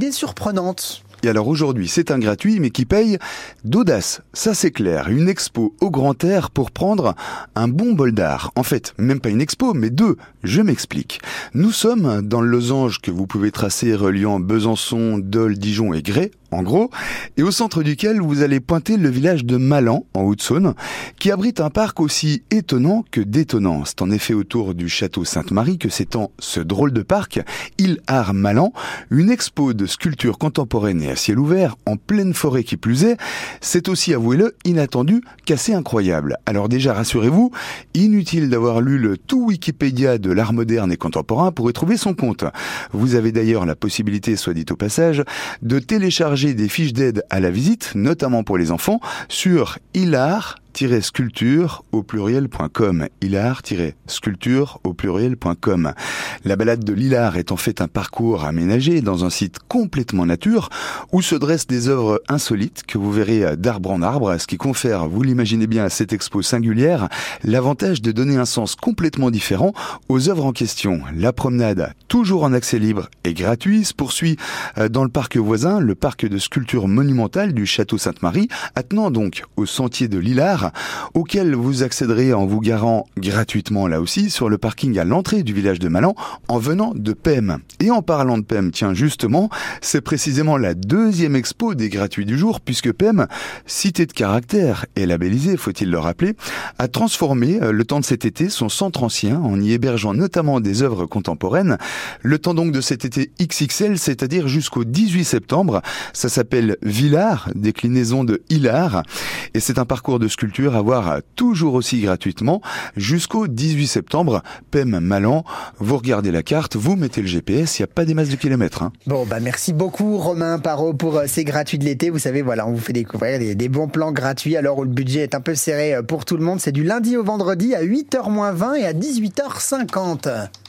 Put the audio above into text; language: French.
Des surprenantes. Et alors aujourd'hui, c'est un gratuit, mais qui paye d'audace. Ça c'est clair. Une expo au grand air pour prendre un bon bol d'art. En fait, même pas une expo, mais deux. Je m'explique. Nous sommes dans le losange que vous pouvez tracer reliant Besançon, Dole, Dijon et Grès, en gros, et au centre duquel vous allez pointer le village de Malan, en Haute-Saône, qui abrite un parc aussi étonnant que détonnant. C'est en effet autour du château Sainte-Marie que s'étend ce drôle de parc, Il Art Malan, une expo de sculptures contemporaines et à ciel ouvert, en pleine forêt qui plus est. C'est aussi, avouez-le, inattendu qu'assez incroyable. Alors déjà, rassurez-vous, inutile d'avoir lu le tout Wikipédia de l'art moderne et contemporain pour y trouver son compte. Vous avez d'ailleurs la possibilité, soit dit au passage, de télécharger des fiches d'aide à la visite, notamment pour les enfants, sur ilar sculpture au pluriel.com. Hilar-sculpture au pluriel.com. La balade de l'Hilar est en fait un parcours aménagé dans un site complètement nature où se dressent des œuvres insolites que vous verrez d'arbre en arbre, ce qui confère, vous l'imaginez bien, à cette expo singulière, l'avantage de donner un sens complètement différent aux œuvres en question. La promenade, toujours en accès libre et gratuit, se poursuit euh, dans le parc voisin, le parc de sculpture monumentale du château Sainte-Marie, attenant donc au sentier de l'Hilar, auquel vous accéderez en vous garant gratuitement là aussi sur le parking à l'entrée du village de Malan en venant de PEM. Et en parlant de PEM, tiens justement, c'est précisément la deuxième expo des gratuits du jour puisque PEM, cité de caractère et labellisé, faut-il le rappeler, a transformé euh, le temps de cet été son centre ancien en y hébergeant notamment des œuvres contemporaines. Le temps donc de cet été XXL, c'est-à-dire jusqu'au 18 septembre. Ça s'appelle Villard, déclinaison de Hilar. Et c'est un parcours de sculpture à voir toujours aussi gratuitement jusqu'au 18 septembre. PEM Malan, vous regardez la carte, vous mettez le GPS, il n'y a pas des masses de kilomètres. Hein. Bon, bah merci beaucoup Romain Parot pour euh, ces gratuits de l'été. Vous savez, voilà, on vous fait découvrir des, des, bons plans gratuits alors où le budget est un peu serré euh, pour tout le monde. C'est du lundi au vendredi à 8h20 et à 18h50.